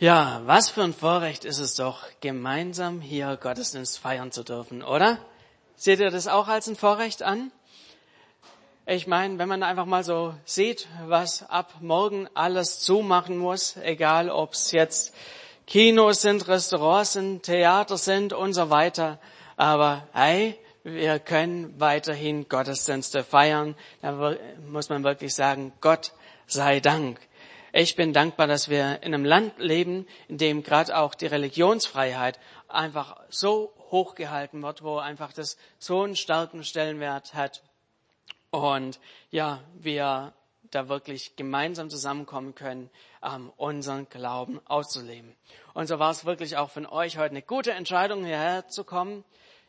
Ja, was für ein Vorrecht ist es doch, gemeinsam hier Gottesdienst feiern zu dürfen, oder? Seht ihr das auch als ein Vorrecht an? Ich meine, wenn man einfach mal so sieht, was ab morgen alles zumachen muss, egal ob es jetzt Kinos sind, Restaurants sind, Theater sind und so weiter, aber hey, wir können weiterhin Gottesdienste feiern. Da muss man wirklich sagen, Gott sei Dank. Ich bin dankbar, dass wir in einem Land leben, in dem gerade auch die Religionsfreiheit einfach so hochgehalten wird, wo einfach das so einen starken Stellenwert hat. Und ja, wir da wirklich gemeinsam zusammenkommen können, ähm, unseren Glauben auszuleben. Und so war es wirklich auch von euch heute eine gute Entscheidung, hierher zu kommen.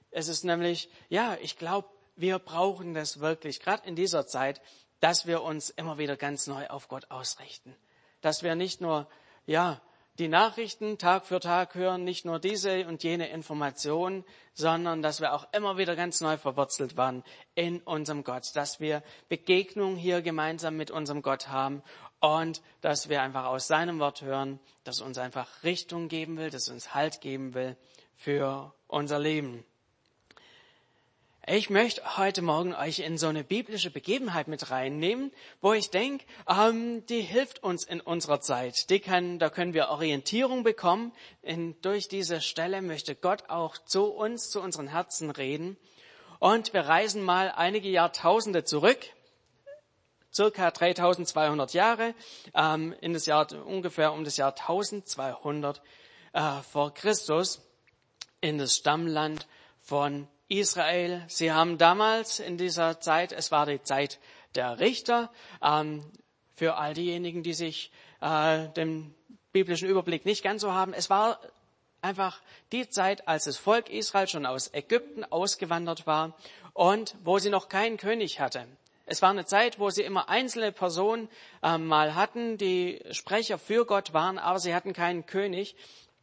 Es ist nämlich, ja, ich glaube, wir brauchen das wirklich, gerade in dieser Zeit, dass wir uns immer wieder ganz neu auf Gott ausrichten dass wir nicht nur, ja, die Nachrichten Tag für Tag hören, nicht nur diese und jene Informationen, sondern dass wir auch immer wieder ganz neu verwurzelt waren in unserem Gott, dass wir Begegnungen hier gemeinsam mit unserem Gott haben und dass wir einfach aus seinem Wort hören, das uns einfach Richtung geben will, das uns Halt geben will für unser Leben. Ich möchte heute Morgen euch in so eine biblische Begebenheit mit reinnehmen, wo ich denke, ähm, die hilft uns in unserer Zeit. Die kann, da können wir Orientierung bekommen. In, durch diese Stelle möchte Gott auch zu uns, zu unseren Herzen reden. Und wir reisen mal einige Jahrtausende zurück, circa 3200 Jahre, ähm, in das Jahr, ungefähr um das Jahr 1200 äh, vor Christus, in das Stammland von Israel. Sie haben damals in dieser Zeit, es war die Zeit der Richter, ähm, für all diejenigen, die sich äh, den biblischen Überblick nicht ganz so haben, es war einfach die Zeit, als das Volk Israel schon aus Ägypten ausgewandert war und wo sie noch keinen König hatte. Es war eine Zeit, wo sie immer einzelne Personen äh, mal hatten, die Sprecher für Gott waren, aber sie hatten keinen König.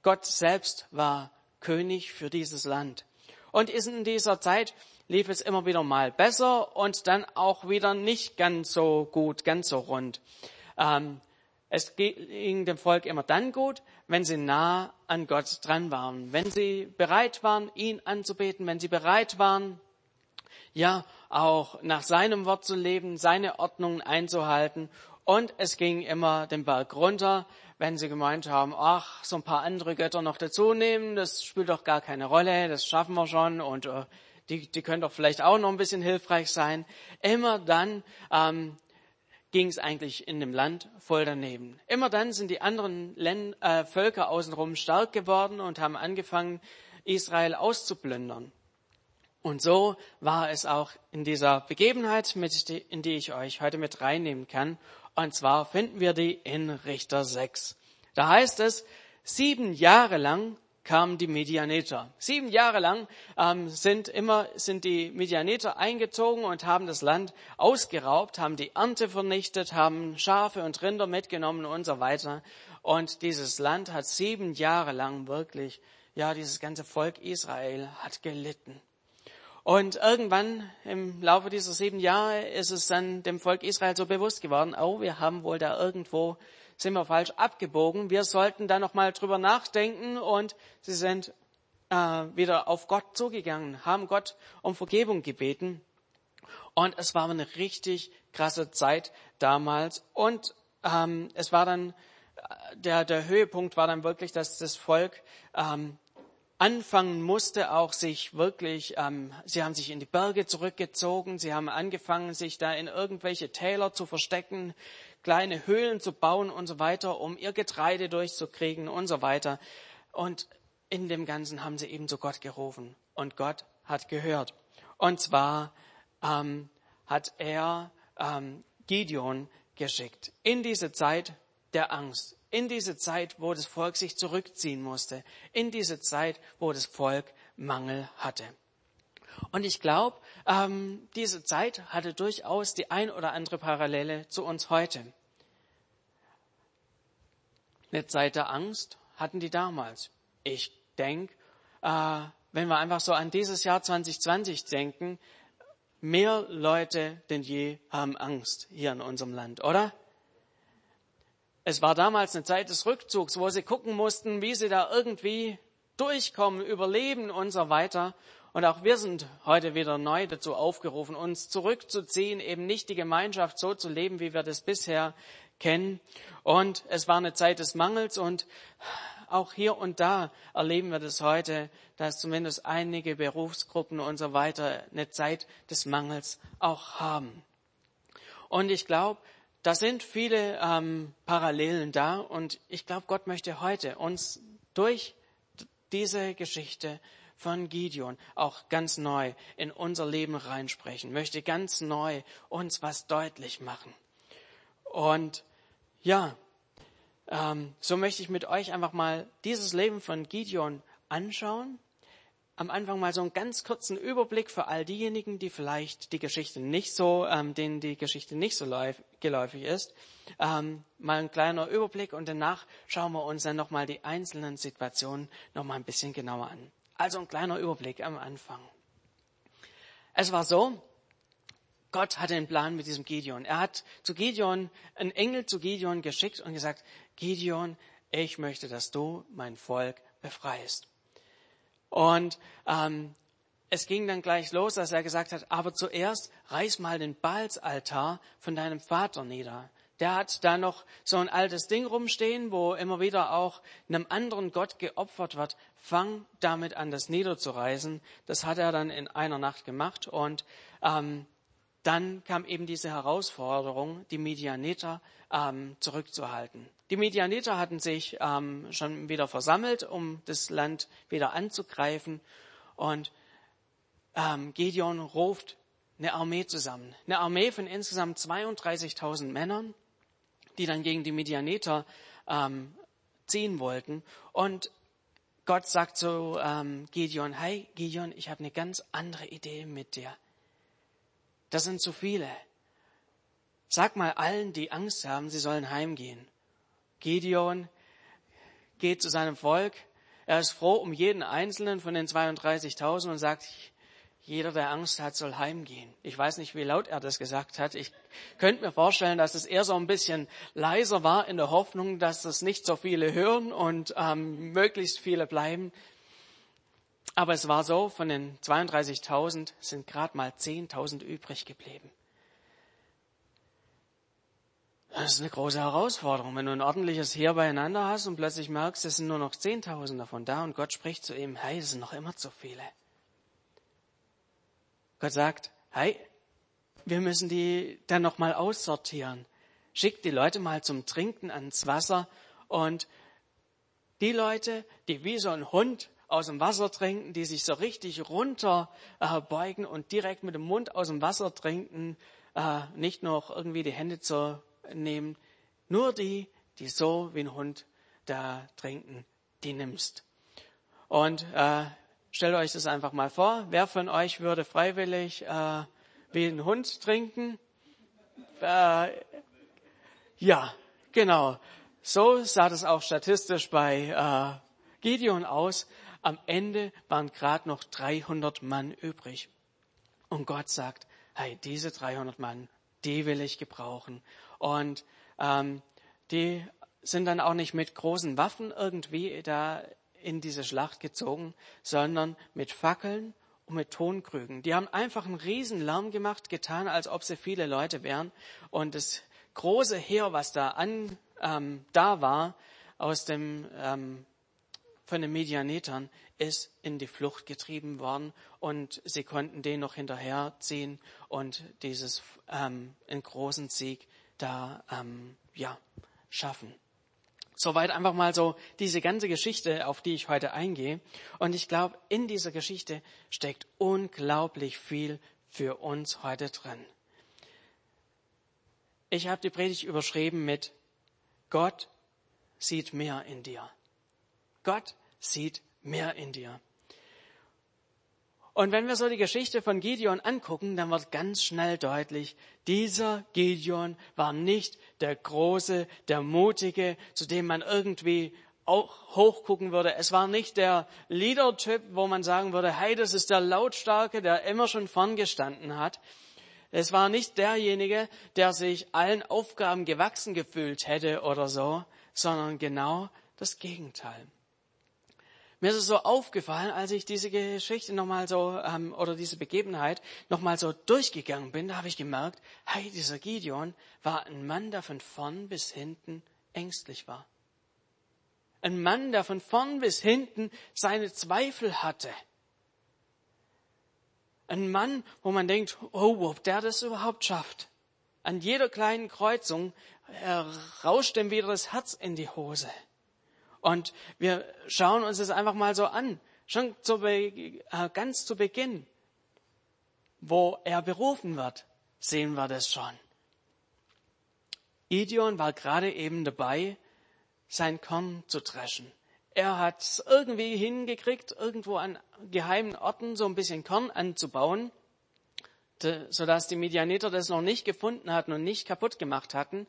Gott selbst war König für dieses Land. Und in dieser Zeit lief es immer wieder mal besser und dann auch wieder nicht ganz so gut, ganz so rund. Ähm, es ging dem Volk immer dann gut, wenn sie nah an Gott dran waren, wenn sie bereit waren, ihn anzubeten, wenn sie bereit waren, ja, auch nach seinem Wort zu leben, seine Ordnungen einzuhalten. Und es ging immer den Berg runter, wenn sie gemeint haben, ach, so ein paar andere Götter noch dazu nehmen, das spielt doch gar keine Rolle, das schaffen wir schon und äh, die, die können doch vielleicht auch noch ein bisschen hilfreich sein. Immer dann ähm, ging es eigentlich in dem Land voll daneben. Immer dann sind die anderen Länd äh, Völker außenrum stark geworden und haben angefangen, Israel auszuplündern. Und so war es auch in dieser Begebenheit, mit die, in die ich euch heute mit reinnehmen kann. Und zwar finden wir die in Richter 6. Da heißt es, sieben Jahre lang kamen die Medianeter. Sieben Jahre lang ähm, sind immer sind die Medianeter eingezogen und haben das Land ausgeraubt, haben die Ernte vernichtet, haben Schafe und Rinder mitgenommen und so weiter. Und dieses Land hat sieben Jahre lang wirklich, ja, dieses ganze Volk Israel hat gelitten. Und irgendwann im Laufe dieser sieben Jahre ist es dann dem Volk Israel so bewusst geworden, oh, wir haben wohl da irgendwo, sind wir falsch abgebogen. Wir sollten da nochmal drüber nachdenken und sie sind äh, wieder auf Gott zugegangen, haben Gott um Vergebung gebeten. Und es war eine richtig krasse Zeit damals. Und ähm, es war dann, äh, der, der Höhepunkt war dann wirklich, dass das Volk ähm, anfangen musste, auch sich wirklich, ähm, sie haben sich in die Berge zurückgezogen, sie haben angefangen, sich da in irgendwelche Täler zu verstecken, kleine Höhlen zu bauen und so weiter, um ihr Getreide durchzukriegen und so weiter. Und in dem Ganzen haben sie eben zu Gott gerufen und Gott hat gehört. Und zwar ähm, hat er ähm, Gideon geschickt in diese Zeit der Angst, in diese Zeit, wo das Volk sich zurückziehen musste, in diese Zeit, wo das Volk Mangel hatte. Und ich glaube, ähm, diese Zeit hatte durchaus die ein oder andere Parallele zu uns heute. Eine Zeit der Angst hatten die damals. Ich denke, äh, wenn wir einfach so an dieses Jahr 2020 denken, mehr Leute denn je haben Angst hier in unserem Land, oder? Es war damals eine Zeit des Rückzugs, wo sie gucken mussten, wie sie da irgendwie durchkommen, überleben und so weiter. Und auch wir sind heute wieder neu dazu aufgerufen, uns zurückzuziehen, eben nicht die Gemeinschaft so zu leben, wie wir das bisher kennen. Und es war eine Zeit des Mangels und auch hier und da erleben wir das heute, dass zumindest einige Berufsgruppen und so weiter eine Zeit des Mangels auch haben. Und ich glaube, da sind viele ähm, Parallelen da und ich glaube, Gott möchte heute uns durch diese Geschichte von Gideon auch ganz neu in unser Leben reinsprechen, möchte ganz neu uns was deutlich machen. Und ja, ähm, so möchte ich mit euch einfach mal dieses Leben von Gideon anschauen. Am Anfang mal so einen ganz kurzen Überblick für all diejenigen, die vielleicht die Geschichte nicht so, ähm, denen die Geschichte nicht so geläufig ist. Ähm, mal ein kleiner Überblick und danach schauen wir uns dann nochmal die einzelnen Situationen nochmal ein bisschen genauer an. Also ein kleiner Überblick am Anfang. Es war so, Gott hatte einen Plan mit diesem Gideon. Er hat zu Gideon, einen Engel zu Gideon geschickt und gesagt, Gideon, ich möchte, dass du mein Volk befreist. Und ähm, es ging dann gleich los, dass er gesagt hat, aber zuerst reiß mal den Balsaltar von deinem Vater nieder. Der hat da noch so ein altes Ding rumstehen, wo immer wieder auch einem anderen Gott geopfert wird. Fang damit an, das niederzureißen. Das hat er dann in einer Nacht gemacht. Und ähm, dann kam eben diese Herausforderung, die Medianeter ähm, zurückzuhalten. Die Medianeter hatten sich ähm, schon wieder versammelt, um das Land wieder anzugreifen. Und ähm, Gideon ruft eine Armee zusammen. Eine Armee von insgesamt 32.000 Männern die dann gegen die Medianeter ähm, ziehen wollten. Und Gott sagt zu ähm, Gideon, hey Gideon, ich habe eine ganz andere Idee mit dir. Das sind zu viele. Sag mal allen, die Angst haben, sie sollen heimgehen. Gideon geht zu seinem Volk. Er ist froh um jeden einzelnen von den 32.000 und sagt, jeder, der Angst hat, soll heimgehen. Ich weiß nicht, wie laut er das gesagt hat. Ich könnte mir vorstellen, dass es eher so ein bisschen leiser war in der Hoffnung, dass das nicht so viele hören und ähm, möglichst viele bleiben. Aber es war so, von den 32.000 sind gerade mal 10.000 übrig geblieben. Das ist eine große Herausforderung, wenn du ein ordentliches Heer beieinander hast und plötzlich merkst, es sind nur noch 10.000 davon da und Gott spricht zu ihm, hey, es sind noch immer zu viele. Gott sagt, hey, wir müssen die dann nochmal aussortieren. Schickt die Leute mal zum Trinken ans Wasser und die Leute, die wie so ein Hund aus dem Wasser trinken, die sich so richtig runterbeugen äh, und direkt mit dem Mund aus dem Wasser trinken, äh, nicht noch irgendwie die Hände zu nehmen, nur die, die so wie ein Hund da trinken, die nimmst. Und äh, Stellt euch das einfach mal vor. Wer von euch würde freiwillig äh, wie ein Hund trinken? Äh, ja, genau. So sah das auch statistisch bei äh, Gideon aus. Am Ende waren gerade noch 300 Mann übrig. Und Gott sagt, hey, diese 300 Mann, die will ich gebrauchen. Und ähm, die sind dann auch nicht mit großen Waffen irgendwie da in diese Schlacht gezogen, sondern mit Fackeln und mit Tonkrügen. Die haben einfach einen riesen Lärm gemacht, getan, als ob sie viele Leute wären. Und das große Heer, was da an, ähm, da war, aus dem, ähm, von den Medianetern, ist in die Flucht getrieben worden und sie konnten den noch hinterherziehen und dieses, ähm, einen großen Sieg da, ähm, ja, schaffen. Soweit einfach mal so diese ganze Geschichte, auf die ich heute eingehe. Und ich glaube, in dieser Geschichte steckt unglaublich viel für uns heute drin. Ich habe die Predigt überschrieben mit Gott sieht mehr in dir. Gott sieht mehr in dir. Und wenn wir so die Geschichte von Gideon angucken, dann wird ganz schnell deutlich, dieser Gideon war nicht der Große, der Mutige, zu dem man irgendwie auch hochgucken würde. Es war nicht der Leader-Typ, wo man sagen würde, hey, das ist der Lautstarke, der immer schon vorn gestanden hat. Es war nicht derjenige, der sich allen Aufgaben gewachsen gefühlt hätte oder so, sondern genau das Gegenteil. Mir ist es so aufgefallen, als ich diese Geschichte nochmal so, ähm, oder diese Begebenheit nochmal so durchgegangen bin, da habe ich gemerkt, hey, dieser Gideon war ein Mann, der von vorn bis hinten ängstlich war. Ein Mann, der von vorn bis hinten seine Zweifel hatte. Ein Mann, wo man denkt, oh, ob der das überhaupt schafft. An jeder kleinen Kreuzung rauscht ihm wieder das Herz in die Hose. Und wir schauen uns das einfach mal so an, schon zu äh, ganz zu Beginn, wo er berufen wird, sehen wir das schon. Gideon war gerade eben dabei, sein Korn zu dreschen. Er hat irgendwie hingekriegt, irgendwo an geheimen Orten so ein bisschen Korn anzubauen, sodass die Medianiter das noch nicht gefunden hatten und nicht kaputt gemacht hatten.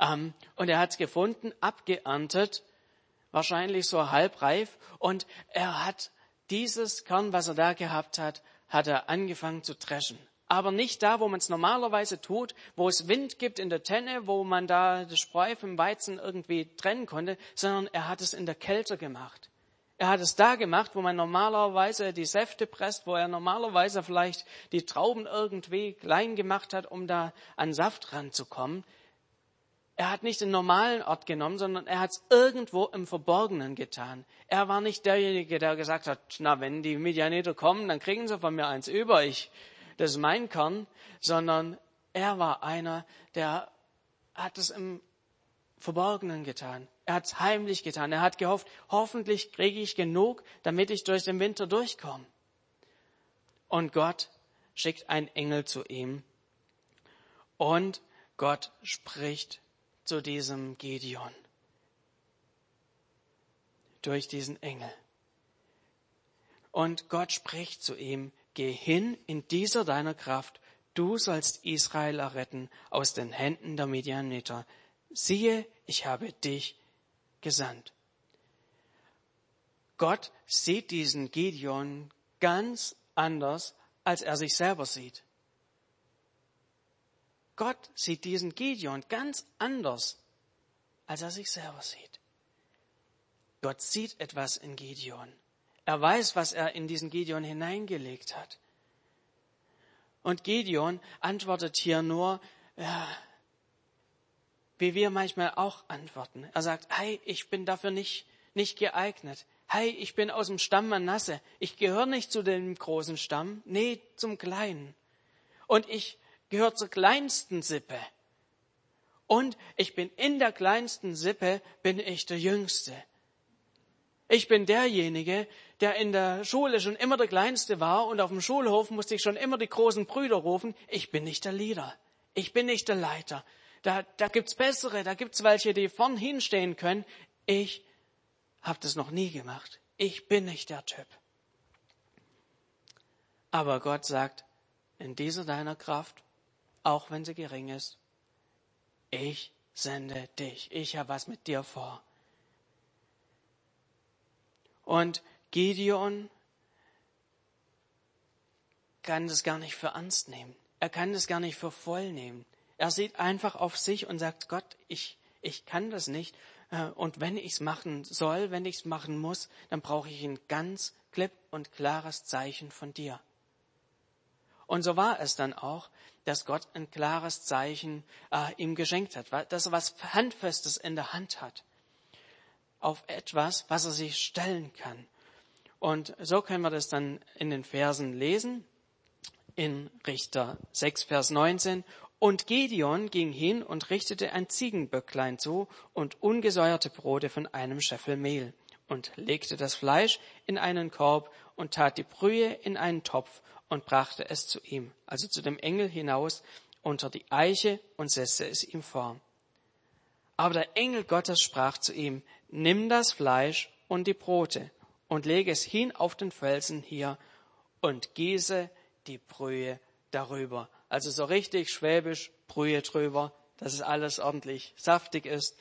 Ähm, und er hat es gefunden, abgeerntet wahrscheinlich so halbreif. Und er hat dieses Kern, was er da gehabt hat, hat er angefangen zu dreschen. Aber nicht da, wo man es normalerweise tut, wo es Wind gibt in der Tenne, wo man da das Spreu vom Weizen irgendwie trennen konnte, sondern er hat es in der Kälte gemacht. Er hat es da gemacht, wo man normalerweise die Säfte presst, wo er normalerweise vielleicht die Trauben irgendwie klein gemacht hat, um da an Saft ranzukommen. Er hat nicht den normalen Ort genommen, sondern er hat es irgendwo im Verborgenen getan. Er war nicht derjenige, der gesagt hat, na, wenn die Medianiter kommen, dann kriegen sie von mir eins über, ich, das ist mein Kern, sondern er war einer, der hat es im Verborgenen getan. Er hat es heimlich getan. Er hat gehofft, hoffentlich kriege ich genug, damit ich durch den Winter durchkomme. Und Gott schickt einen Engel zu ihm. Und Gott spricht zu diesem Gideon durch diesen Engel. Und Gott spricht zu ihm, geh hin in dieser deiner Kraft, du sollst Israel erretten aus den Händen der Midianiter. Siehe, ich habe dich gesandt. Gott sieht diesen Gideon ganz anders, als er sich selber sieht. Gott sieht diesen Gideon ganz anders, als er sich selber sieht. Gott sieht etwas in Gideon. Er weiß, was er in diesen Gideon hineingelegt hat. Und Gideon antwortet hier nur, ja, wie wir manchmal auch antworten. Er sagt, hey, ich bin dafür nicht, nicht geeignet. Hey, ich bin aus dem Stamm Manasse. Ich gehöre nicht zu dem großen Stamm, nee, zum kleinen. Und ich gehört zur kleinsten Sippe. Und ich bin in der kleinsten Sippe, bin ich der Jüngste. Ich bin derjenige, der in der Schule schon immer der Kleinste war und auf dem Schulhof musste ich schon immer die großen Brüder rufen. Ich bin nicht der Leader. Ich bin nicht der Leiter. Da, da gibt's bessere, da gibt's welche, die vorn hinstehen können. Ich habe das noch nie gemacht. Ich bin nicht der Typ. Aber Gott sagt, in dieser deiner Kraft auch wenn sie gering ist. Ich sende dich. Ich habe was mit dir vor. Und Gideon kann das gar nicht für ernst nehmen. Er kann das gar nicht für voll nehmen. Er sieht einfach auf sich und sagt, Gott, ich, ich kann das nicht. Äh, und wenn ich es machen soll, wenn ich es machen muss, dann brauche ich ein ganz klipp und klares Zeichen von dir. Und so war es dann auch, dass Gott ein klares Zeichen äh, ihm geschenkt hat, dass er was Handfestes in der Hand hat. Auf etwas, was er sich stellen kann. Und so können wir das dann in den Versen lesen. In Richter 6, Vers 19. Und Gideon ging hin und richtete ein Ziegenböcklein zu und ungesäuerte Brote von einem Scheffel Mehl und legte das Fleisch in einen Korb und tat die Brühe in einen Topf und brachte es zu ihm, also zu dem Engel hinaus unter die Eiche und setzte es ihm vor. Aber der Engel Gottes sprach zu ihm, nimm das Fleisch und die Brote und lege es hin auf den Felsen hier und gieße die Brühe darüber. Also so richtig schwäbisch Brühe drüber, dass es alles ordentlich saftig ist.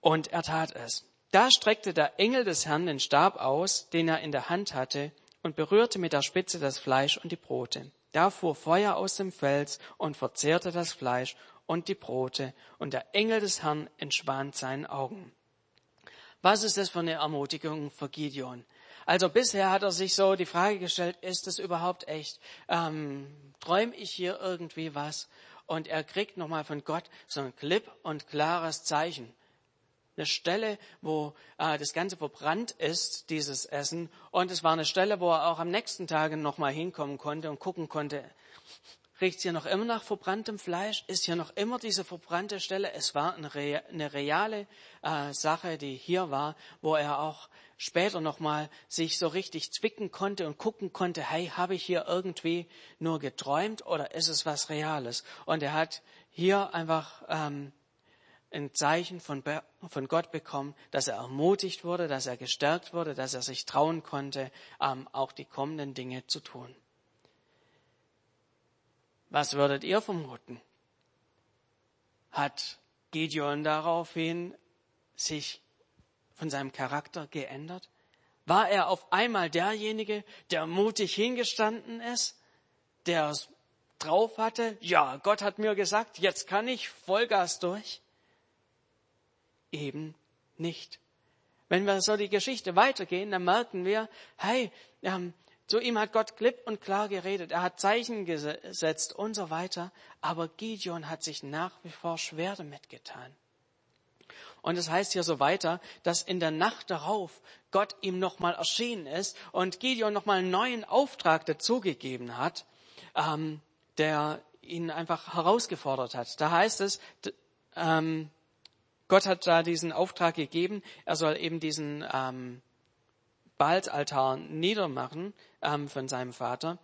Und er tat es. Da streckte der Engel des Herrn den Stab aus, den er in der Hand hatte, und berührte mit der Spitze das Fleisch und die Brote. Da fuhr Feuer aus dem Fels und verzehrte das Fleisch und die Brote, und der Engel des Herrn entschwand seinen Augen. Was ist das für eine Ermutigung für Gideon? Also bisher hat er sich so die Frage gestellt, ist das überhaupt echt? Ähm, träume ich hier irgendwie was? Und er kriegt nochmal von Gott so ein klipp und klares Zeichen eine Stelle, wo äh, das Ganze verbrannt ist, dieses Essen. Und es war eine Stelle, wo er auch am nächsten Tag nochmal hinkommen konnte und gucken konnte, riecht hier noch immer nach verbranntem Fleisch? Ist hier noch immer diese verbrannte Stelle? Es war eine, eine reale äh, Sache, die hier war, wo er auch später nochmal sich so richtig zwicken konnte und gucken konnte, hey, habe ich hier irgendwie nur geträumt oder ist es was Reales? Und er hat hier einfach ähm, ein Zeichen von, von Gott bekommen, dass er ermutigt wurde, dass er gestärkt wurde, dass er sich trauen konnte, ähm, auch die kommenden Dinge zu tun. Was würdet ihr vermuten? Hat Gideon daraufhin sich von seinem Charakter geändert? War er auf einmal derjenige, der mutig hingestanden ist, der es drauf hatte? Ja, Gott hat mir gesagt, jetzt kann ich Vollgas durch eben nicht. Wenn wir so die Geschichte weitergehen, dann merken wir, hey, ähm, zu ihm hat Gott klipp und klar geredet, er hat Zeichen gesetzt und so weiter, aber Gideon hat sich nach wie vor schwer damit getan. Und es heißt hier so weiter, dass in der Nacht darauf Gott ihm nochmal erschienen ist und Gideon nochmal einen neuen Auftrag dazugegeben hat, ähm, der ihn einfach herausgefordert hat. Da heißt es, ähm, Gott hat da diesen Auftrag gegeben, er soll eben diesen ähm, Baalsaltar niedermachen ähm, von seinem Vater.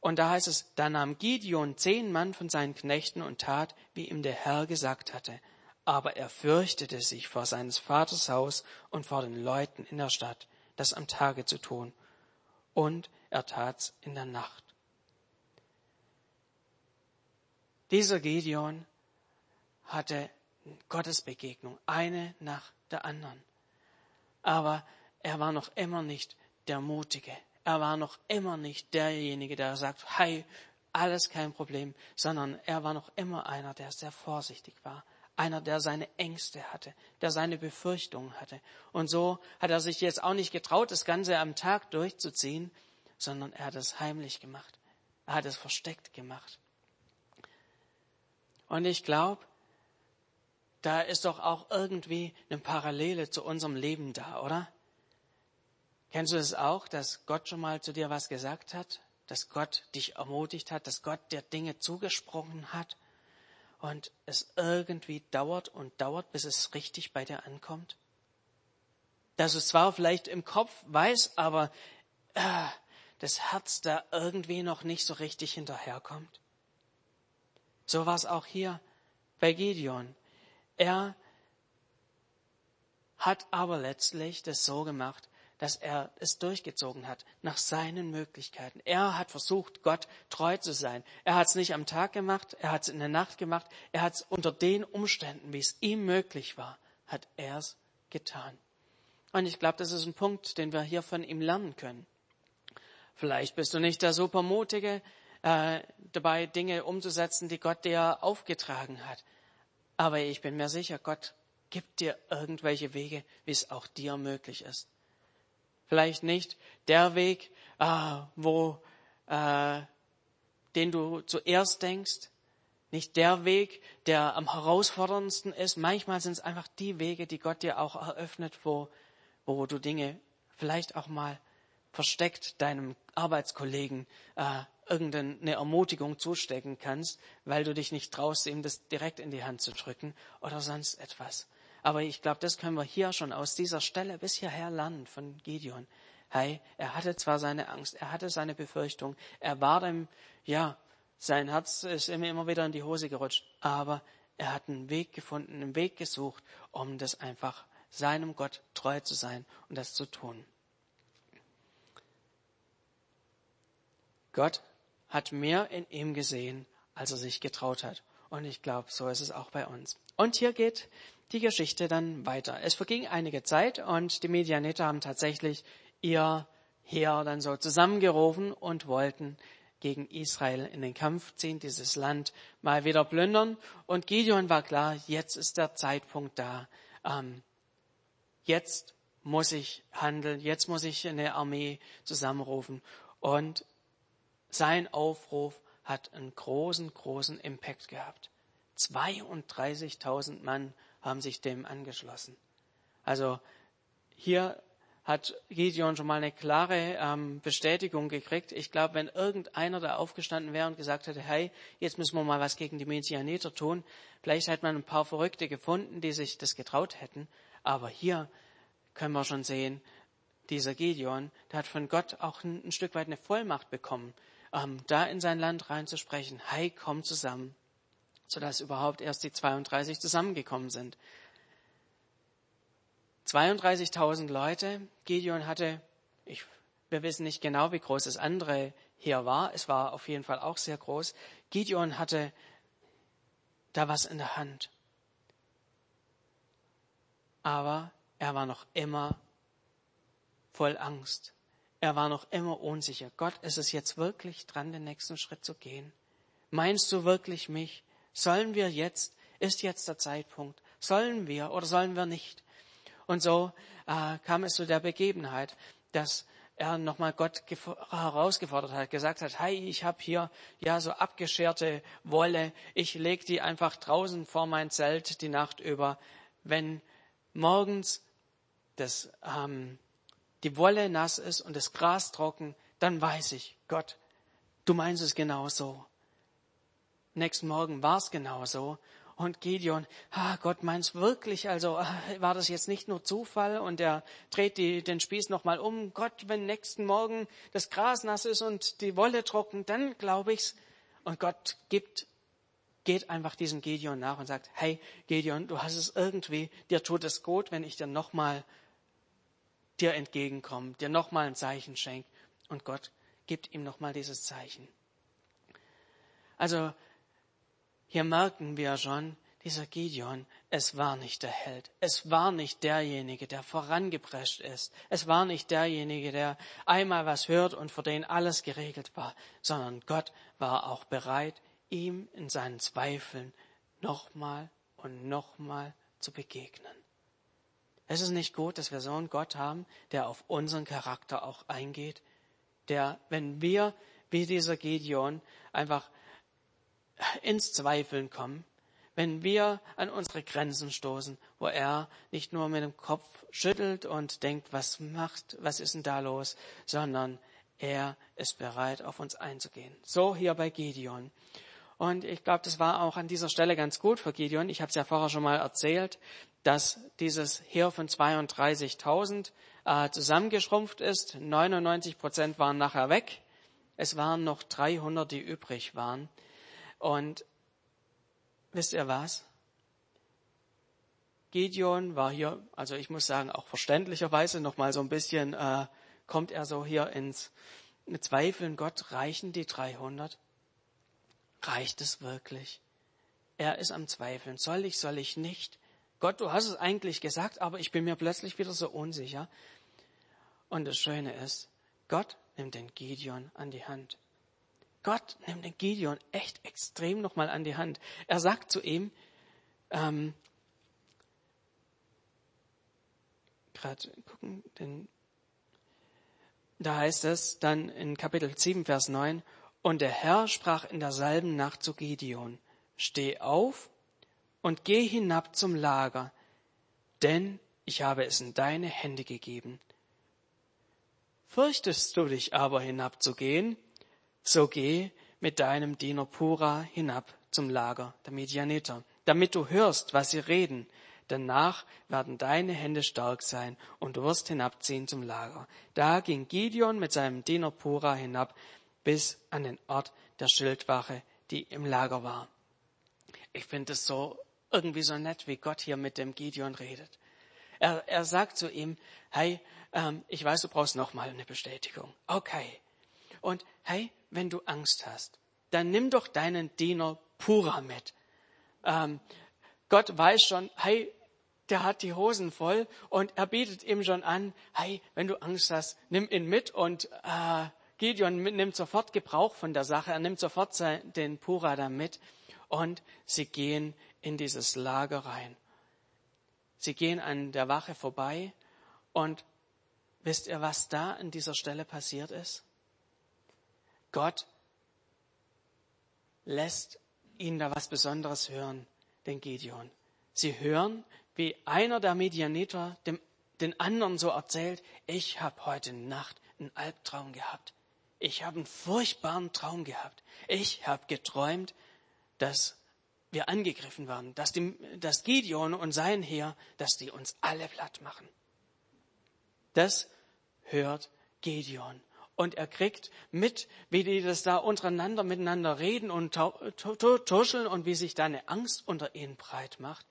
Und da heißt es, da nahm Gideon zehn Mann von seinen Knechten und tat, wie ihm der Herr gesagt hatte. Aber er fürchtete sich vor seines Vaters Haus und vor den Leuten in der Stadt, das am Tage zu tun. Und er tat's in der Nacht. Dieser Gideon hatte Gottesbegegnung, eine nach der anderen. Aber er war noch immer nicht der Mutige. Er war noch immer nicht derjenige, der sagt, hey, alles kein Problem, sondern er war noch immer einer, der sehr vorsichtig war. Einer, der seine Ängste hatte, der seine Befürchtungen hatte. Und so hat er sich jetzt auch nicht getraut, das Ganze am Tag durchzuziehen, sondern er hat es heimlich gemacht. Er hat es versteckt gemacht. Und ich glaube, da ist doch auch irgendwie eine Parallele zu unserem Leben da, oder? Kennst du es auch, dass Gott schon mal zu dir was gesagt hat? Dass Gott dich ermutigt hat, dass Gott dir Dinge zugesprochen hat und es irgendwie dauert und dauert, bis es richtig bei dir ankommt? Dass du es zwar vielleicht im Kopf weißt, aber äh, das Herz da irgendwie noch nicht so richtig hinterherkommt? So war es auch hier bei Gideon. Er hat aber letztlich das so gemacht, dass er es durchgezogen hat, nach seinen Möglichkeiten. Er hat versucht, Gott treu zu sein. Er hat es nicht am Tag gemacht, er hat es in der Nacht gemacht, er hat es unter den Umständen, wie es ihm möglich war, hat er es getan. Und ich glaube, das ist ein Punkt, den wir hier von ihm lernen können. Vielleicht bist du nicht der Supermutige äh, dabei, Dinge umzusetzen, die Gott dir aufgetragen hat. Aber ich bin mir sicher, Gott gibt dir irgendwelche Wege, wie es auch dir möglich ist. Vielleicht nicht der Weg, ah, wo, äh, den du zuerst denkst, nicht der Weg, der am herausforderndsten ist. Manchmal sind es einfach die Wege, die Gott dir auch eröffnet, wo, wo du Dinge vielleicht auch mal versteckt deinem Arbeitskollegen äh, irgendeine Ermutigung zustecken kannst, weil du dich nicht traust, ihm das direkt in die Hand zu drücken oder sonst etwas. Aber ich glaube, das können wir hier schon aus dieser Stelle bis hierher lernen von Gideon. Hey, er hatte zwar seine Angst, er hatte seine Befürchtung, er war dem, ja, sein Herz ist ihm immer wieder in die Hose gerutscht, aber er hat einen Weg gefunden, einen Weg gesucht, um das einfach seinem Gott treu zu sein und das zu tun. Gott hat mehr in ihm gesehen, als er sich getraut hat. Und ich glaube, so ist es auch bei uns. Und hier geht die Geschichte dann weiter. Es verging einige Zeit und die Medianiter haben tatsächlich ihr Heer dann so zusammengerufen und wollten gegen Israel in den Kampf ziehen, dieses Land mal wieder plündern. Und Gideon war klar, jetzt ist der Zeitpunkt da. Ähm, jetzt muss ich handeln, jetzt muss ich eine Armee zusammenrufen. Und sein Aufruf hat einen großen, großen Impact gehabt. 32.000 Mann haben sich dem angeschlossen. Also hier hat Gideon schon mal eine klare ähm, Bestätigung gekriegt. Ich glaube, wenn irgendeiner da aufgestanden wäre und gesagt hätte, hey, jetzt müssen wir mal was gegen die Medianiter tun, vielleicht hätte man ein paar Verrückte gefunden, die sich das getraut hätten. Aber hier können wir schon sehen, dieser Gideon, der hat von Gott auch ein, ein Stück weit eine Vollmacht bekommen, ähm, da in sein Land reinzusprechen, hey, komm zusammen, sodass überhaupt erst die 32 zusammengekommen sind. 32.000 Leute. Gideon hatte, ich, wir wissen nicht genau, wie groß das andere hier war. Es war auf jeden Fall auch sehr groß. Gideon hatte da was in der Hand. Aber er war noch immer voll Angst. Er war noch immer unsicher. Gott, ist es jetzt wirklich dran, den nächsten Schritt zu gehen? Meinst du wirklich mich? Sollen wir jetzt, ist jetzt der Zeitpunkt, sollen wir oder sollen wir nicht? Und so äh, kam es zu der Begebenheit, dass er nochmal Gott herausgefordert hat, gesagt hat, hey, ich habe hier ja so abgescherte Wolle, ich leg die einfach draußen vor mein Zelt die Nacht über. Wenn morgens das, ähm, die Wolle nass ist und das Gras trocken, dann weiß ich, Gott, du meinst es genau so. Nächsten Morgen war es genau so und Gideon, ah, Gott meint's wirklich, also ah, war das jetzt nicht nur Zufall und er dreht die, den Spieß nochmal um. Gott, wenn nächsten Morgen das Gras nass ist und die Wolle trocken, dann glaube ich's. Und Gott gibt, geht einfach diesem Gideon nach und sagt, hey Gideon, du hast es irgendwie, dir tut es gut, wenn ich dir nochmal dir entgegenkomme, dir nochmal ein Zeichen schenke. Und Gott gibt ihm nochmal dieses Zeichen. Also hier merken wir schon, dieser Gideon, es war nicht der Held. Es war nicht derjenige, der vorangeprescht ist. Es war nicht derjenige, der einmal was hört und für den alles geregelt war, sondern Gott war auch bereit, ihm in seinen Zweifeln nochmal und nochmal zu begegnen. Es ist nicht gut, dass wir so einen Gott haben, der auf unseren Charakter auch eingeht, der, wenn wir wie dieser Gideon einfach ins Zweifeln kommen, wenn wir an unsere Grenzen stoßen, wo er nicht nur mit dem Kopf schüttelt und denkt, was macht, was ist denn da los, sondern er ist bereit, auf uns einzugehen. So hier bei Gideon. Und ich glaube, das war auch an dieser Stelle ganz gut für Gideon. Ich habe es ja vorher schon mal erzählt, dass dieses Heer von 32.000 äh, zusammengeschrumpft ist. 99 Prozent waren nachher weg. Es waren noch 300, die übrig waren. Und wisst ihr was? Gideon war hier, also ich muss sagen, auch verständlicherweise noch mal so ein bisschen, äh, kommt er so hier ins Zweifeln, Gott, reichen die 300? Reicht es wirklich? Er ist am Zweifeln. Soll ich, soll ich nicht? Gott, du hast es eigentlich gesagt, aber ich bin mir plötzlich wieder so unsicher. Und das Schöne ist, Gott nimmt den Gideon an die Hand. Gott nimmt den Gideon echt extrem nochmal an die Hand. Er sagt zu ihm, ähm, gerade gucken, denn da heißt es dann in Kapitel 7, Vers 9, und der Herr sprach in derselben Nacht zu Gideon, steh auf und geh hinab zum Lager, denn ich habe es in deine Hände gegeben. Fürchtest du dich aber hinabzugehen, so geh mit deinem Diener Pura hinab zum Lager der Medianiter, damit du hörst, was sie reden. Danach werden deine Hände stark sein und du wirst hinabziehen zum Lager. Da ging Gideon mit seinem Diener Pura hinab bis an den Ort der Schildwache, die im Lager war. Ich finde es so irgendwie so nett, wie Gott hier mit dem Gideon redet. Er, er sagt zu ihm, hey, ähm, ich weiß, du brauchst noch mal eine Bestätigung. Okay. Und hey, wenn du Angst hast, dann nimm doch deinen Diener Pura mit. Ähm, Gott weiß schon, hey, der hat die Hosen voll und er bietet ihm schon an, hey, wenn du Angst hast, nimm ihn mit und äh, Gideon nimmt sofort Gebrauch von der Sache, er nimmt sofort den Pura da mit und sie gehen in dieses Lager rein. Sie gehen an der Wache vorbei und wisst ihr, was da an dieser Stelle passiert ist? Gott lässt ihnen da was Besonderes hören, den Gideon. Sie hören, wie einer der Medianiter dem, den anderen so erzählt, ich habe heute Nacht einen Albtraum gehabt. Ich habe einen furchtbaren Traum gehabt. Ich habe geträumt, dass wir angegriffen werden, dass, die, dass Gideon und sein Heer, dass die uns alle platt machen. Das hört Gideon. Und er kriegt mit, wie die das da untereinander miteinander reden und tuscheln und wie sich da eine Angst unter ihnen breit macht.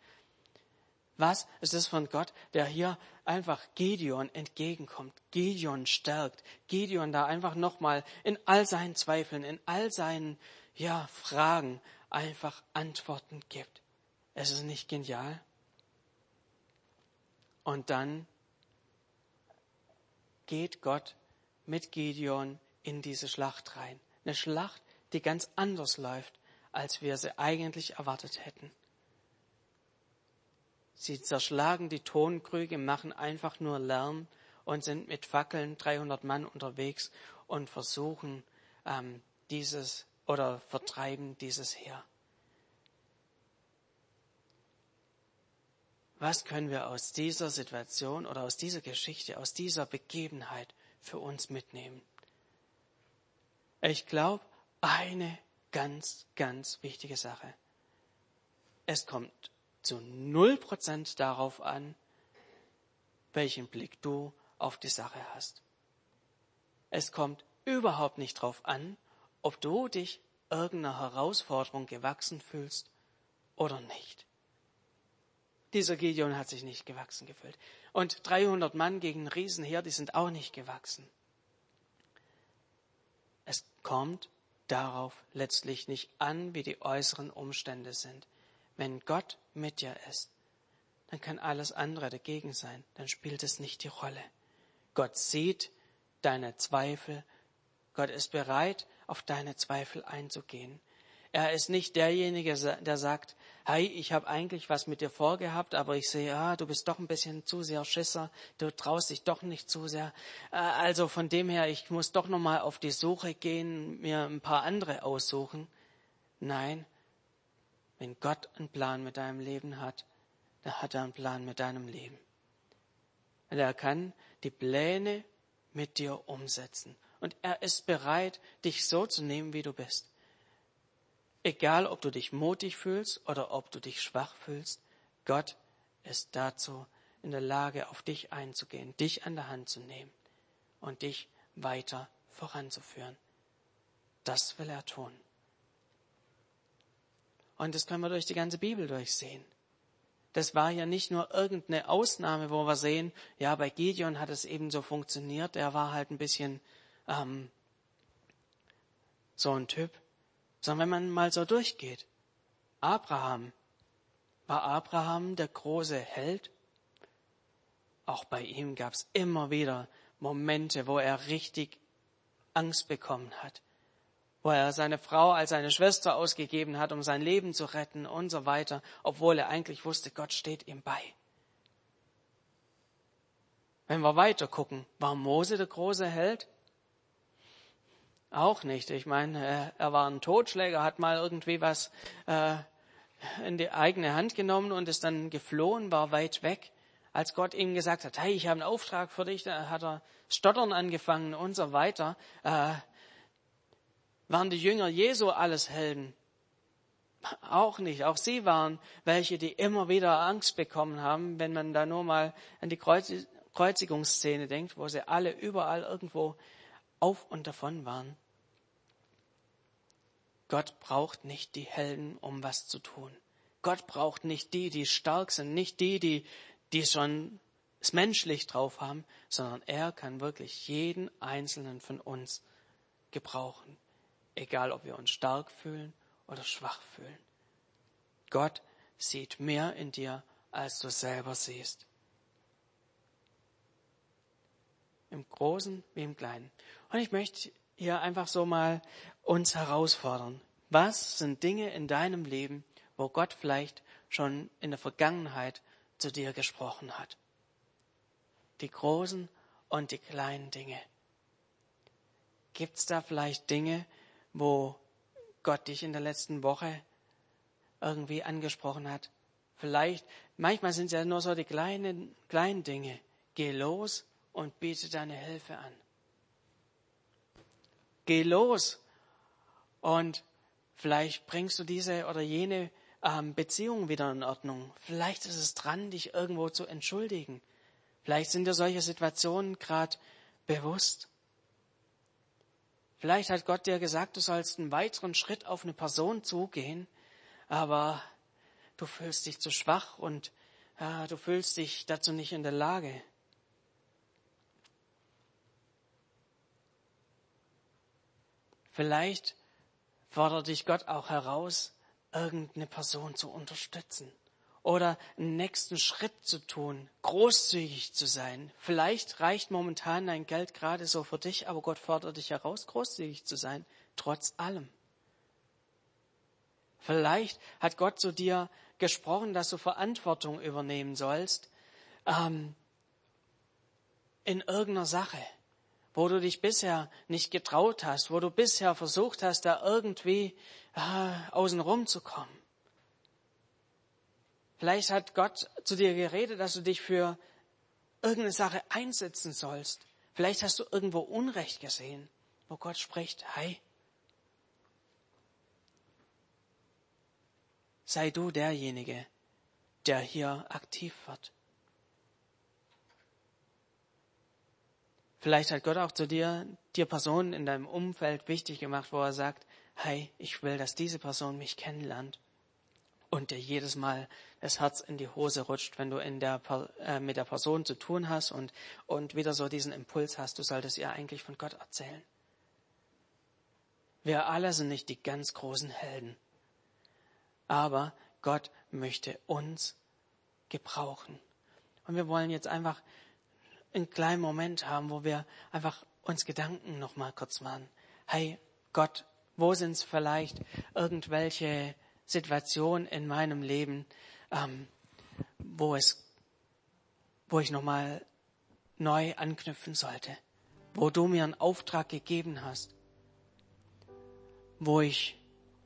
Was ist das von Gott, der hier einfach Gideon entgegenkommt, Gideon stärkt, Gideon da einfach nochmal in all seinen Zweifeln, in all seinen ja, Fragen einfach Antworten gibt. Es ist nicht genial. Und dann geht Gott mit Gideon in diese Schlacht rein. Eine Schlacht, die ganz anders läuft, als wir sie eigentlich erwartet hätten. Sie zerschlagen die Tonkrüge, machen einfach nur Lärm und sind mit Fackeln 300 Mann unterwegs und versuchen ähm, dieses oder vertreiben dieses Heer. Was können wir aus dieser Situation oder aus dieser Geschichte, aus dieser Begebenheit für uns mitnehmen? Ich glaube, eine ganz, ganz wichtige Sache. Es kommt zu null Prozent darauf an, welchen Blick du auf die Sache hast. Es kommt überhaupt nicht darauf an, ob du dich irgendeiner Herausforderung gewachsen fühlst oder nicht. Dieser Gideon hat sich nicht gewachsen gefühlt. Und 300 Mann gegen ein Riesenheer, die sind auch nicht gewachsen. Es kommt darauf letztlich nicht an, wie die äußeren Umstände sind. Wenn Gott mit dir ist, dann kann alles andere dagegen sein, dann spielt es nicht die Rolle. Gott sieht deine Zweifel, Gott ist bereit, auf deine Zweifel einzugehen. Er ist nicht derjenige, der sagt, hey, ich habe eigentlich was mit dir vorgehabt, aber ich sehe, ah, du bist doch ein bisschen zu sehr Schisser, du traust dich doch nicht zu sehr. Äh, also von dem her, ich muss doch noch mal auf die Suche gehen, mir ein paar andere aussuchen. Nein, wenn Gott einen Plan mit deinem Leben hat, dann hat er einen Plan mit deinem Leben. Und er kann die Pläne mit dir umsetzen. Und er ist bereit, dich so zu nehmen, wie du bist. Egal, ob du dich mutig fühlst oder ob du dich schwach fühlst, Gott ist dazu in der Lage, auf dich einzugehen, dich an der Hand zu nehmen und dich weiter voranzuführen. Das will er tun. Und das können wir durch die ganze Bibel durchsehen. Das war ja nicht nur irgendeine Ausnahme, wo wir sehen, ja, bei Gideon hat es eben so funktioniert, er war halt ein bisschen ähm, so ein Typ, sondern wenn man mal so durchgeht. Abraham, war Abraham der große Held? Auch bei ihm gab es immer wieder Momente, wo er richtig Angst bekommen hat, wo er seine Frau als seine Schwester ausgegeben hat, um sein Leben zu retten und so weiter, obwohl er eigentlich wusste, Gott steht ihm bei. Wenn wir weiter gucken, war Mose der große Held? Auch nicht. Ich meine, er war ein Totschläger, hat mal irgendwie was äh, in die eigene Hand genommen und ist dann geflohen, war weit weg. Als Gott ihm gesagt hat, hey, ich habe einen Auftrag für dich, da hat er stottern angefangen und so weiter. Waren die Jünger Jesu alles Helden? Auch nicht. Auch sie waren welche, die immer wieder Angst bekommen haben, wenn man da nur mal an die Kreuzigungsszene denkt, wo sie alle überall irgendwo auf und davon waren. Gott braucht nicht die Helden, um was zu tun. Gott braucht nicht die, die stark sind, nicht die, die, die schon es menschlich drauf haben, sondern er kann wirklich jeden einzelnen von uns gebrauchen egal ob wir uns stark fühlen oder schwach fühlen. Gott sieht mehr in dir, als du selber siehst. Im Großen wie im Kleinen. Und ich möchte hier einfach so mal uns herausfordern. Was sind Dinge in deinem Leben, wo Gott vielleicht schon in der Vergangenheit zu dir gesprochen hat? Die großen und die kleinen Dinge. Gibt es da vielleicht Dinge, wo Gott dich in der letzten Woche irgendwie angesprochen hat? Vielleicht, manchmal sind es ja nur so die kleinen, kleinen Dinge. Geh los und biete deine Hilfe an. Geh los und vielleicht bringst du diese oder jene ähm, Beziehung wieder in Ordnung. Vielleicht ist es dran, dich irgendwo zu entschuldigen. Vielleicht sind dir solche Situationen gerade bewusst. Vielleicht hat Gott dir gesagt, du sollst einen weiteren Schritt auf eine Person zugehen, aber du fühlst dich zu schwach und ja, du fühlst dich dazu nicht in der Lage. Vielleicht fordert dich Gott auch heraus, irgendeine Person zu unterstützen oder einen nächsten Schritt zu tun, großzügig zu sein. Vielleicht reicht momentan dein Geld gerade so für dich, aber Gott fordert dich heraus, großzügig zu sein, trotz allem. Vielleicht hat Gott zu dir gesprochen, dass du Verantwortung übernehmen sollst ähm, in irgendeiner Sache, wo du dich bisher nicht getraut hast, wo du bisher versucht hast, da irgendwie äh, außen zu kommen. Vielleicht hat Gott zu dir geredet, dass du dich für irgendeine Sache einsetzen sollst. Vielleicht hast du irgendwo Unrecht gesehen, wo Gott spricht, hey, sei du derjenige, der hier aktiv wird. Vielleicht hat Gott auch zu dir, dir Personen in deinem Umfeld wichtig gemacht, wo er sagt, hey, ich will, dass diese Person mich kennenlernt und dir jedes Mal das Herz in die Hose rutscht, wenn du in der, äh, mit der Person zu tun hast und, und wieder so diesen Impuls hast, du solltest ihr eigentlich von Gott erzählen. Wir alle sind nicht die ganz großen Helden, aber Gott möchte uns gebrauchen. Und wir wollen jetzt einfach einen kleinen Moment haben, wo wir einfach uns Gedanken noch mal kurz machen. Hey, Gott, wo sind es vielleicht irgendwelche Situation in meinem Leben, ähm, wo es, wo ich nochmal neu anknüpfen sollte, wo du mir einen Auftrag gegeben hast, wo ich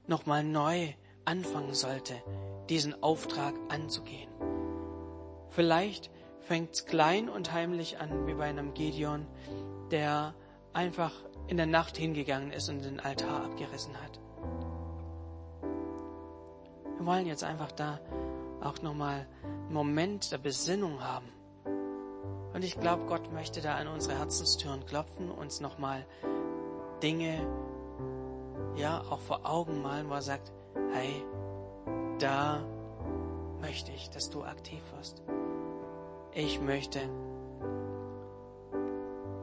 nochmal neu anfangen sollte, diesen Auftrag anzugehen. Vielleicht fängt es klein und heimlich an, wie bei einem Gideon, der einfach in der Nacht hingegangen ist und den Altar abgerissen hat. Wir wollen jetzt einfach da auch nochmal einen Moment der Besinnung haben. Und ich glaube, Gott möchte da an unsere Herzenstüren klopfen, uns nochmal Dinge, ja, auch vor Augen malen, wo er sagt, hey, da möchte ich, dass du aktiv wirst. Ich möchte,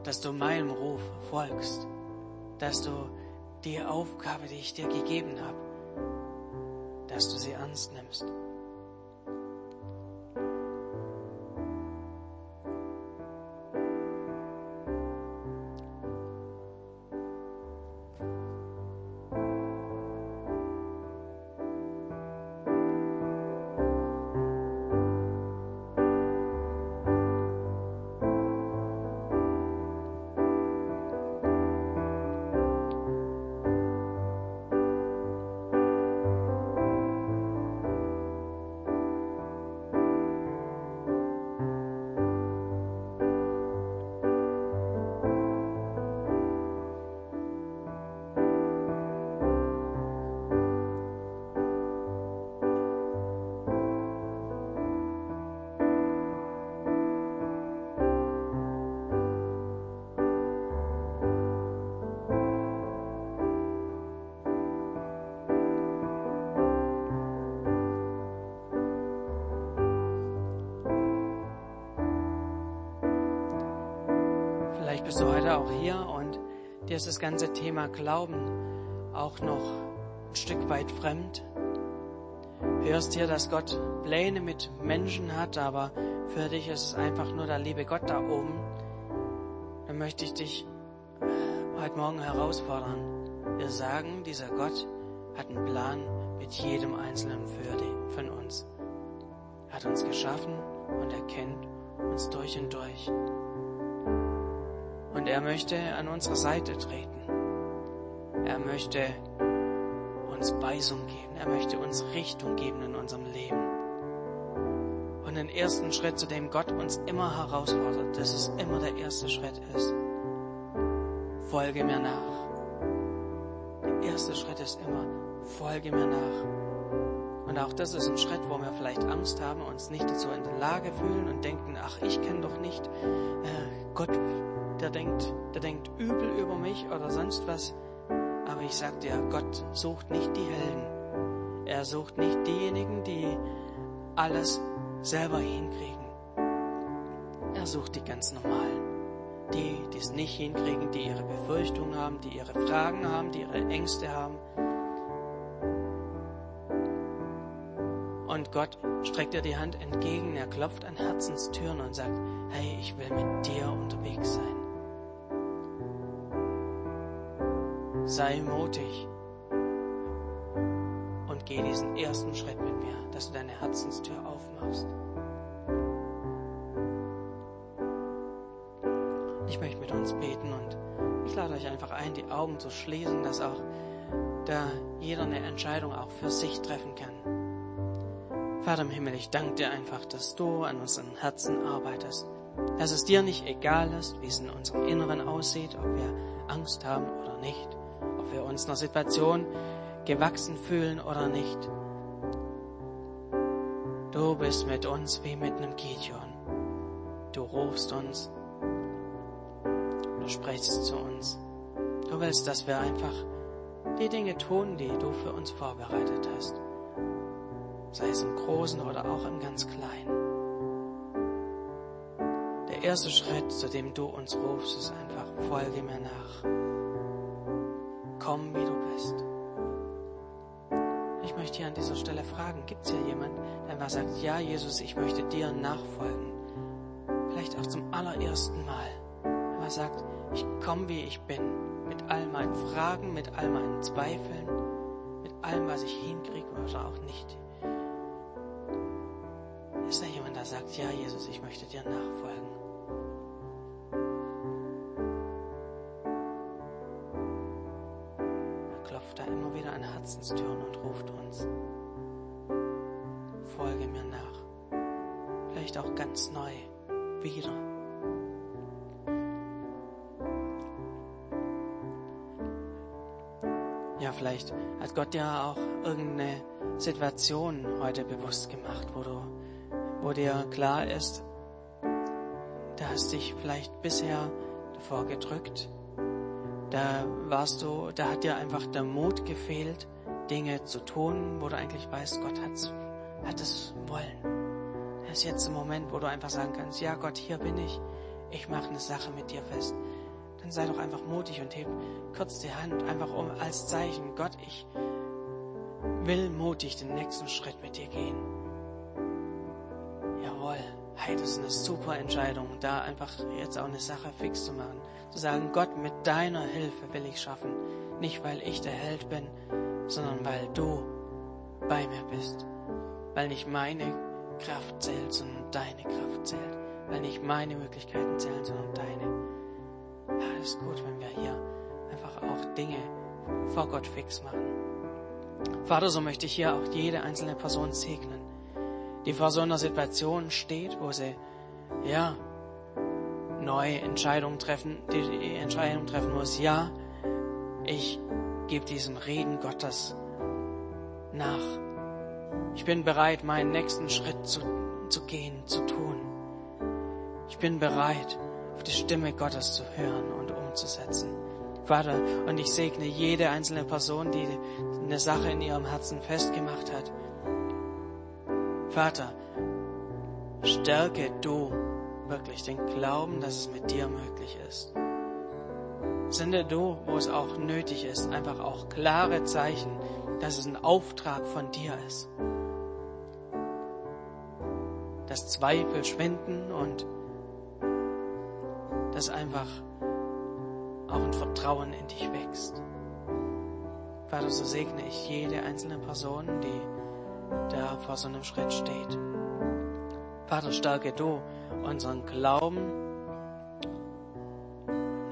dass du meinem Ruf folgst, dass du die Aufgabe, die ich dir gegeben habe, dass du sie ernst nimmst. Bist du heute auch hier und dir ist das ganze Thema Glauben auch noch ein Stück weit fremd. hörst hier, dass Gott Pläne mit Menschen hat, aber für dich ist es einfach nur der liebe Gott da oben, dann möchte ich dich heute Morgen herausfordern. Wir sagen, dieser Gott hat einen Plan mit jedem Einzelnen für die, von uns. Er hat uns geschaffen und er kennt uns durch und durch. Und er möchte an unserer Seite treten. Er möchte uns Weisung geben. Er möchte uns Richtung geben in unserem Leben. Und den ersten Schritt, zu dem Gott uns immer herausfordert, dass es immer der erste Schritt ist. Folge mir nach. Der erste Schritt ist immer, folge mir nach. Und auch das ist ein Schritt, wo wir vielleicht Angst haben, uns nicht so in der Lage fühlen und denken, ach, ich kenne doch nicht äh, Gott, der denkt, der denkt übel über mich oder sonst was. Aber ich sag dir, Gott sucht nicht die Helden. Er sucht nicht diejenigen, die alles selber hinkriegen. Er sucht die ganz normalen. Die, die es nicht hinkriegen, die ihre Befürchtungen haben, die ihre Fragen haben, die ihre Ängste haben. Und Gott streckt dir die Hand entgegen, er klopft an Herzenstüren und sagt, hey, ich will mit dir unterwegs sein. Sei mutig und geh diesen ersten Schritt mit mir, dass du deine Herzenstür aufmachst. Ich möchte mit uns beten und ich lade euch einfach ein, die Augen zu schließen, dass auch da jeder eine Entscheidung auch für sich treffen kann. Vater im Himmel, ich danke dir einfach, dass du an unseren Herzen arbeitest. Dass es dir nicht egal ist, wie es in unserem Inneren aussieht, ob wir Angst haben oder nicht, uns einer Situation gewachsen fühlen oder nicht. Du bist mit uns wie mit einem Gideon. Du rufst uns, du sprichst zu uns. Du willst, dass wir einfach die Dinge tun, die du für uns vorbereitet hast sei es im Großen oder auch im ganz Kleinen. Der erste Schritt, zu dem du uns rufst, ist einfach, folge mir nach. Komm, wie du bist. Ich möchte hier an dieser Stelle fragen, gibt es hier jemand, der einfach sagt, ja, Jesus, ich möchte dir nachfolgen? Vielleicht auch zum allerersten Mal. Der sagt, ich komme, wie ich bin, mit all meinen Fragen, mit all meinen Zweifeln, mit allem, was ich hinkriege oder auch nicht ist da jemand, der sagt, ja Jesus, ich möchte dir nachfolgen? Herzenstüren und ruft uns. Folge mir nach. Vielleicht auch ganz neu. Wieder. Ja, vielleicht hat Gott dir auch irgendeine Situation heute bewusst gemacht, wo du wo dir klar ist, da hast dich vielleicht bisher davor gedrückt, da warst du, da hat dir einfach der Mut gefehlt, Dinge zu tun, wo du eigentlich weißt, Gott hat's, hat es wollen. Das ist jetzt ein Moment, wo du einfach sagen kannst, ja Gott, hier bin ich, ich mache eine Sache mit dir fest. Dann sei doch einfach mutig und heb kurz die Hand, einfach um als Zeichen, Gott, ich will mutig den nächsten Schritt mit dir gehen hey, das ist eine super Entscheidung, da einfach jetzt auch eine Sache fix zu machen. Zu sagen, Gott, mit deiner Hilfe will ich schaffen. Nicht, weil ich der Held bin, sondern weil du bei mir bist. Weil nicht meine Kraft zählt, sondern deine Kraft zählt. Weil nicht meine Möglichkeiten zählen, sondern deine. Ja, es ist gut, wenn wir hier einfach auch Dinge vor Gott fix machen. Vater, so möchte ich hier auch jede einzelne Person segnen die vor so einer Situation steht, wo sie, ja, neue Entscheidungen treffen, die, die Entscheidung treffen muss, ja, ich gebe diesem Reden Gottes nach. Ich bin bereit, meinen nächsten Schritt zu, zu gehen, zu tun. Ich bin bereit, auf die Stimme Gottes zu hören und umzusetzen. Vater, und ich segne jede einzelne Person, die eine Sache in ihrem Herzen festgemacht hat, Vater, stärke du wirklich den Glauben, dass es mit dir möglich ist. Sende du, wo es auch nötig ist, einfach auch klare Zeichen, dass es ein Auftrag von dir ist. dass Zweifel schwinden und dass einfach auch ein Vertrauen in dich wächst. Vater, so segne ich jede einzelne Person, die da vor so einem Schritt steht. Vater, stärke du unseren Glauben.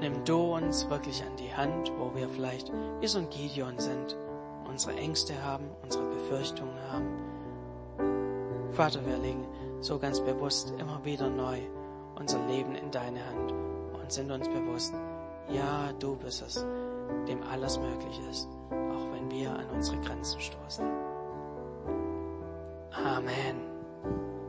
Nimm du uns wirklich an die Hand, wo wir vielleicht wie so ein Gideon sind, unsere Ängste haben, unsere Befürchtungen haben. Vater, wir legen so ganz bewusst immer wieder neu unser Leben in deine Hand und sind uns bewusst, ja, du bist es, dem alles möglich ist, auch wenn wir an unsere Grenzen stoßen. Amen.